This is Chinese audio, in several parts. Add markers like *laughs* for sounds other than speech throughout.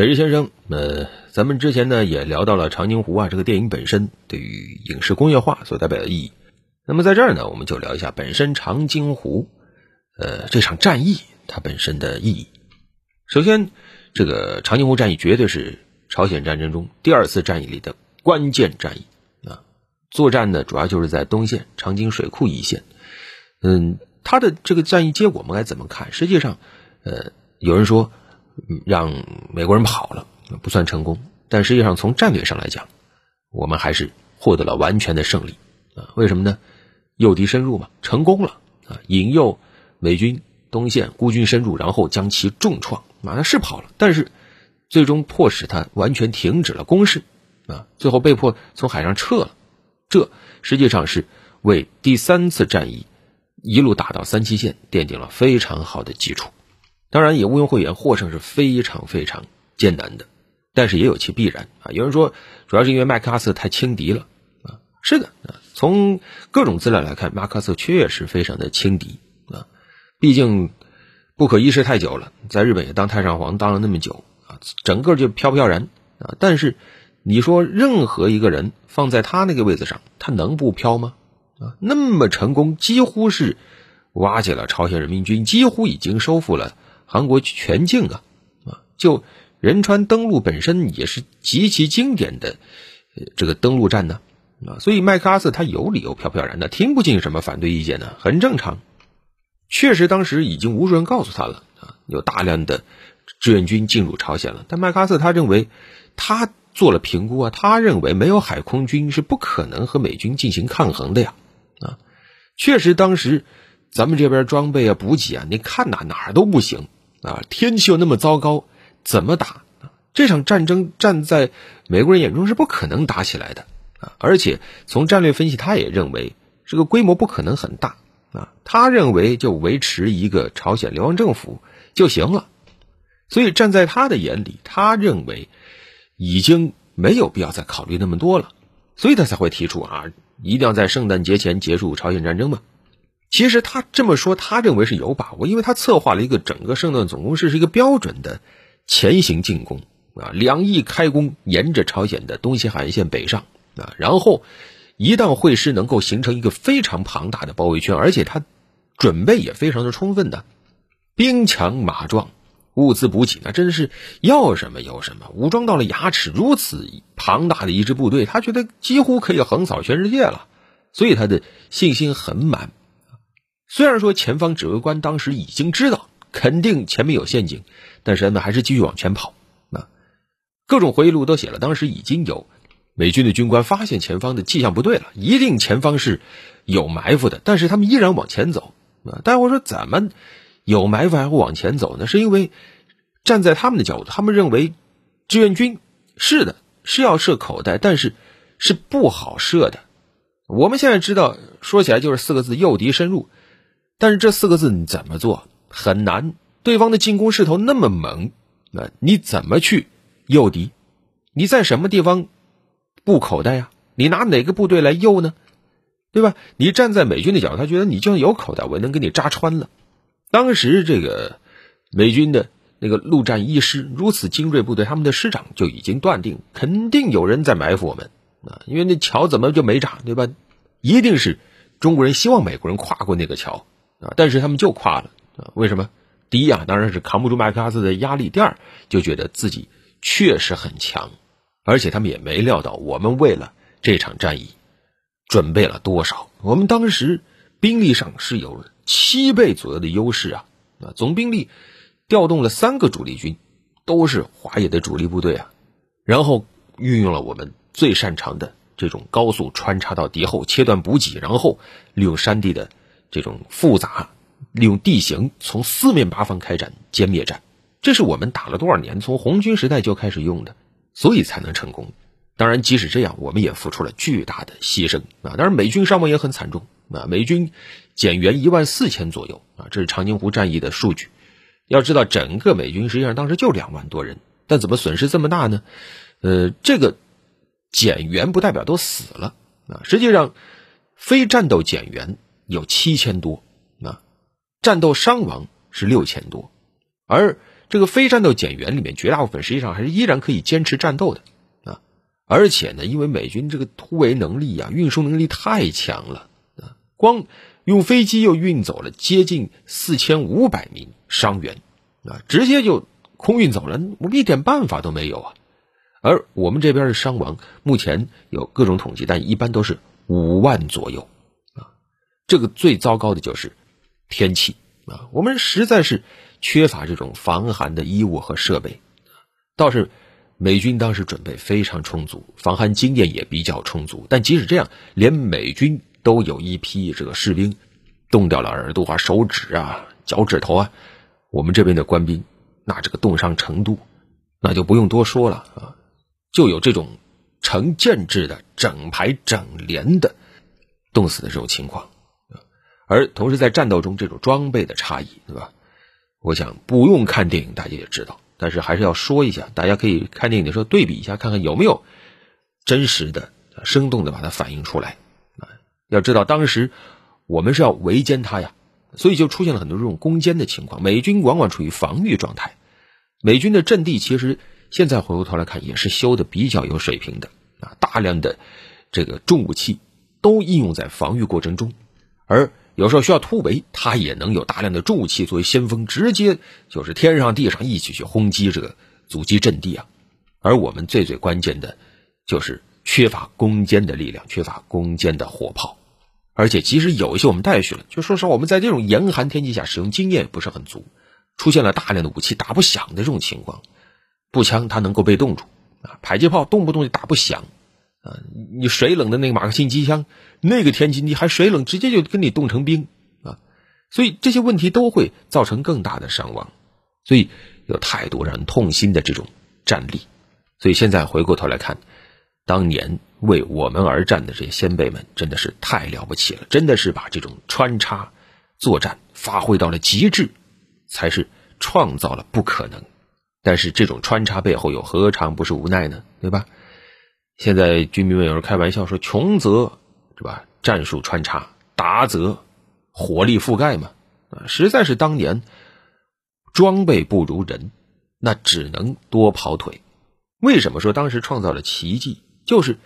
北日先生，呃，咱们之前呢也聊到了长津湖啊这个电影本身对于影视工业化所代表的意义。那么在这儿呢，我们就聊一下本身长津湖，呃，这场战役它本身的意义。首先，这个长津湖战役绝对是朝鲜战争中第二次战役里的关键战役啊。作战呢主要就是在东线长津水库一线。嗯，它的这个战役结果我们该怎么看？实际上，呃，有人说。让美国人跑了不算成功，但实际上从战略上来讲，我们还是获得了完全的胜利啊！为什么呢？诱敌深入嘛，成功了啊！引诱美军东线孤军深入，然后将其重创，马上是跑了，但是最终迫使他完全停止了攻势啊！最后被迫从海上撤了，这实际上是为第三次战役一路打到三七线奠定了非常好的基础。当然，也毋庸讳言，获胜是非常非常艰难的，但是也有其必然啊。有人说，主要是因为麦克阿瑟太轻敌了啊。是的啊，从各种资料来看，麦克阿瑟确实非常的轻敌啊。毕竟不可一世太久了，在日本也当太上皇当了那么久啊，整个就飘飘然啊。但是你说任何一个人放在他那个位子上，他能不飘吗？啊，那么成功，几乎是瓦解了朝鲜人民军，几乎已经收复了。韩国全境啊，啊，就仁川登陆本身也是极其经典的这个登陆战呢，啊，所以麦克阿瑟他有理由飘飘然的，听不进什么反对意见呢，很正常。确实，当时已经无数人告诉他了啊，有大量的志愿军进入朝鲜了，但麦克阿瑟他认为他做了评估啊，他认为没有海空军是不可能和美军进行抗衡的呀，啊，确实当时咱们这边装备啊、补给啊，你看哪哪儿都不行。啊，天气又那么糟糕，怎么打？这场战争站在美国人眼中是不可能打起来的啊！而且从战略分析，他也认为这个规模不可能很大啊。他认为就维持一个朝鲜流亡政府就行了。所以站在他的眼里，他认为已经没有必要再考虑那么多了，所以他才会提出啊，一定要在圣诞节前结束朝鲜战争嘛。其实他这么说，他认为是有把握，因为他策划了一个整个圣诞总攻势是一个标准的前行进攻啊，两翼开弓，沿着朝鲜的东西海岸线北上啊，然后一旦会师，能够形成一个非常庞大的包围圈，而且他准备也非常的充分的，兵强马壮，物资补给那真是要什么有什么，武装到了牙齿，如此庞大的一支部队，他觉得几乎可以横扫全世界了，所以他的信心很满。虽然说前方指挥官当时已经知道肯定前面有陷阱，但是他们还是继续往前跑。啊，各种回忆录都写了，当时已经有美军的军官发现前方的迹象不对了，一定前方是有埋伏的，但是他们依然往前走。啊，但我说怎么有埋伏还会往前走呢？是因为站在他们的角度，他们认为志愿军是的，是要设口袋，但是是不好设的。我们现在知道，说起来就是四个字：诱敌深入。但是这四个字你怎么做很难，对方的进攻势头那么猛，那你怎么去诱敌？你在什么地方布口袋呀？你拿哪个部队来诱呢？对吧？你站在美军的角度，他觉得你就算有口袋，我也能给你扎穿了。当时这个美军的那个陆战一师如此精锐部队，他们的师长就已经断定，肯定有人在埋伏我们啊！因为那桥怎么就没炸，对吧？一定是中国人希望美国人跨过那个桥。啊！但是他们就垮了啊！为什么？第一啊，当然是扛不住麦克阿瑟的压力；第二，就觉得自己确实很强，而且他们也没料到我们为了这场战役准备了多少。我们当时兵力上是有七倍左右的优势啊！啊，总兵力调动了三个主力军，都是华野的主力部队啊，然后运用了我们最擅长的这种高速穿插到敌后，切断补给，然后利用山地的。这种复杂，利用地形从四面八方开展歼灭战，这是我们打了多少年，从红军时代就开始用的，所以才能成功。当然，即使这样，我们也付出了巨大的牺牲啊！当然，美军伤亡也很惨重啊，美军减员一万四千左右啊，这是长津湖战役的数据。要知道，整个美军实际上当时就两万多人，但怎么损失这么大呢？呃，这个减员不代表都死了啊，实际上非战斗减员。有七千多，啊，战斗伤亡是六千多，而这个非战斗减员里面绝大部分实际上还是依然可以坚持战斗的啊。而且呢，因为美军这个突围能力啊，运输能力太强了啊，光用飞机又运走了接近四千五百名伤员啊，直接就空运走了，我们一点办法都没有啊。而我们这边的伤亡目前有各种统计，但一般都是五万左右。这个最糟糕的就是天气啊，我们实在是缺乏这种防寒的衣物和设备。倒是美军当时准备非常充足，防寒经验也比较充足。但即使这样，连美军都有一批这个士兵冻掉了耳朵啊、手指啊、脚趾头啊，我们这边的官兵那这个冻伤程度，那就不用多说了啊。就有这种成建制的整排整连的冻死的这种情况，而同时在战斗中这种装备的差异，对吧？我想不用看电影大家也知道，但是还是要说一下，大家可以看电影的时候对比一下，看看有没有真实的、生动的把它反映出来啊！要知道当时我们是要围歼他呀，所以就出现了很多这种攻坚的情况，美军往往处于防御状态，美军的阵地其实。现在回过头来看，也是修的比较有水平的啊，大量的这个重武器都应用在防御过程中，而有时候需要突围，它也能有大量的重武器作为先锋，直接就是天上地上一起去轰击这个阻击阵地啊。而我们最最关键的，就是缺乏攻坚的力量，缺乏攻坚的火炮，而且即使有一些我们带去了，就说实话，我们在这种严寒天气下使用经验不是很足，出现了大量的武器打不响的这种情况。步枪它能够被冻住啊，迫击炮动不动就打不响啊，你水冷的那个马克沁机枪，那个天气你还水冷，直接就跟你冻成冰啊，所以这些问题都会造成更大的伤亡，所以有太多让人痛心的这种战例，所以现在回过头来看，当年为我们而战的这些先辈们真的是太了不起了，真的是把这种穿插作战发挥到了极致，才是创造了不可能。但是这种穿插背后又何尝不是无奈呢？对吧？现在军迷们有人开玩笑说：“穷则是吧，战术穿插；达则火力覆盖嘛。”啊，实在是当年装备不如人，那只能多跑腿。为什么说当时创造了奇迹？就是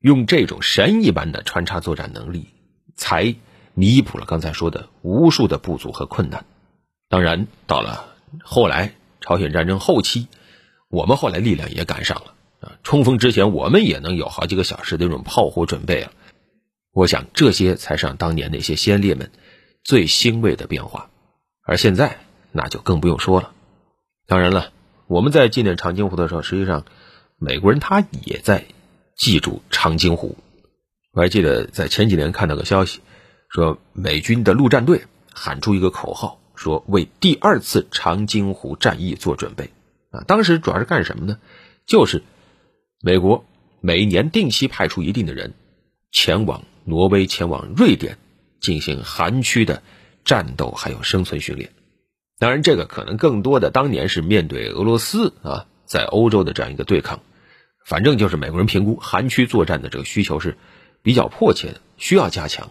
用这种神一般的穿插作战能力，才弥补了刚才说的无数的不足和困难。当然，到了后来。朝鲜战争后期，我们后来力量也赶上了啊！冲锋之前，我们也能有好几个小时的这种炮火准备了。我想，这些才是当年那些先烈们最欣慰的变化。而现在，那就更不用说了。当然了，我们在纪念长津湖的时候，实际上美国人他也在记住长津湖。我还记得在前几年看到个消息，说美军的陆战队喊出一个口号。说为第二次长津湖战役做准备啊！当时主要是干什么呢？就是美国每年定期派出一定的人前往挪威、前往瑞典进行寒区的战斗还有生存训练。当然，这个可能更多的当年是面对俄罗斯啊，在欧洲的这样一个对抗。反正就是美国人评估寒区作战的这个需求是比较迫切的，需要加强，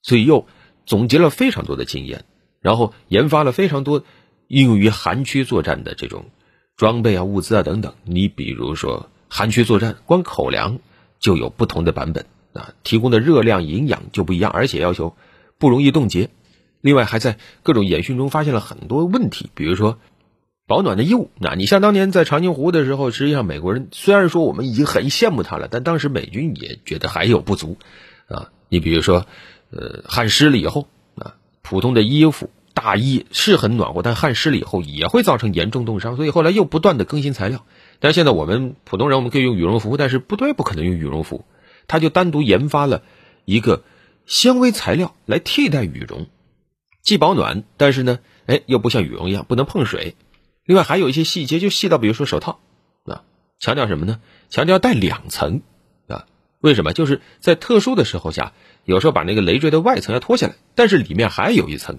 所以又总结了非常多的经验。然后研发了非常多应用于寒区作战的这种装备啊、物资啊等等。你比如说寒区作战，光口粮就有不同的版本啊，提供的热量、营养就不一样，而且要求不容易冻结。另外，还在各种演训中发现了很多问题，比如说保暖的衣物。那你像当年在长津湖的时候，实际上美国人虽然说我们已经很羡慕他了，但当时美军也觉得还有不足啊。你比如说，呃，汗湿了以后啊，普通的衣服。大衣是很暖和，但汗湿了以后也会造成严重冻伤，所以后来又不断的更新材料。但现在我们普通人我们可以用羽绒服，但是部队不可能用羽绒服，他就单独研发了一个纤维材料来替代羽绒，既保暖，但是呢，哎，又不像羽绒一样不能碰水。另外还有一些细节，就细到比如说手套啊，强调什么呢？强调戴两层啊？为什么？就是在特殊的时候下，有时候把那个累赘的外层要脱下来，但是里面还有一层。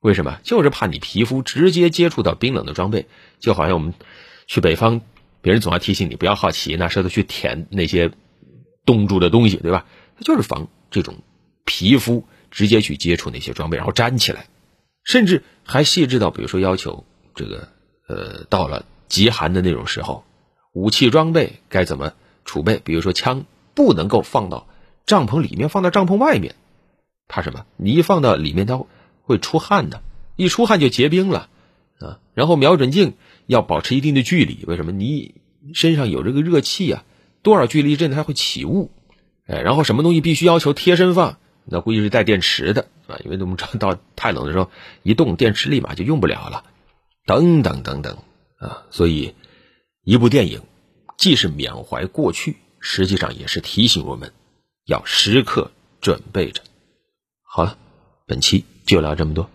为什么？就是怕你皮肤直接接触到冰冷的装备，就好像我们去北方，别人总要提醒你不要好奇拿舌头去舔那些冻住的东西，对吧？它就是防这种皮肤直接去接触那些装备，然后粘起来。甚至还细致到，比如说要求这个呃，到了极寒的那种时候，武器装备该怎么储备？比如说枪不能够放到帐篷里面，放到帐篷外面，怕什么？你一放到里面，它会出汗的，一出汗就结冰了啊。然后瞄准镜要保持一定的距离，为什么？你身上有这个热气啊，多少距离之内它会起雾。哎，然后什么东西必须要求贴身放？那估计是带电池的啊，因为我们知道到 *laughs* 太冷的时候，一动电池立马就用不了了。等等等等啊，所以一部电影既是缅怀过去，实际上也是提醒我们要时刻准备着。好了，本期就聊这么多。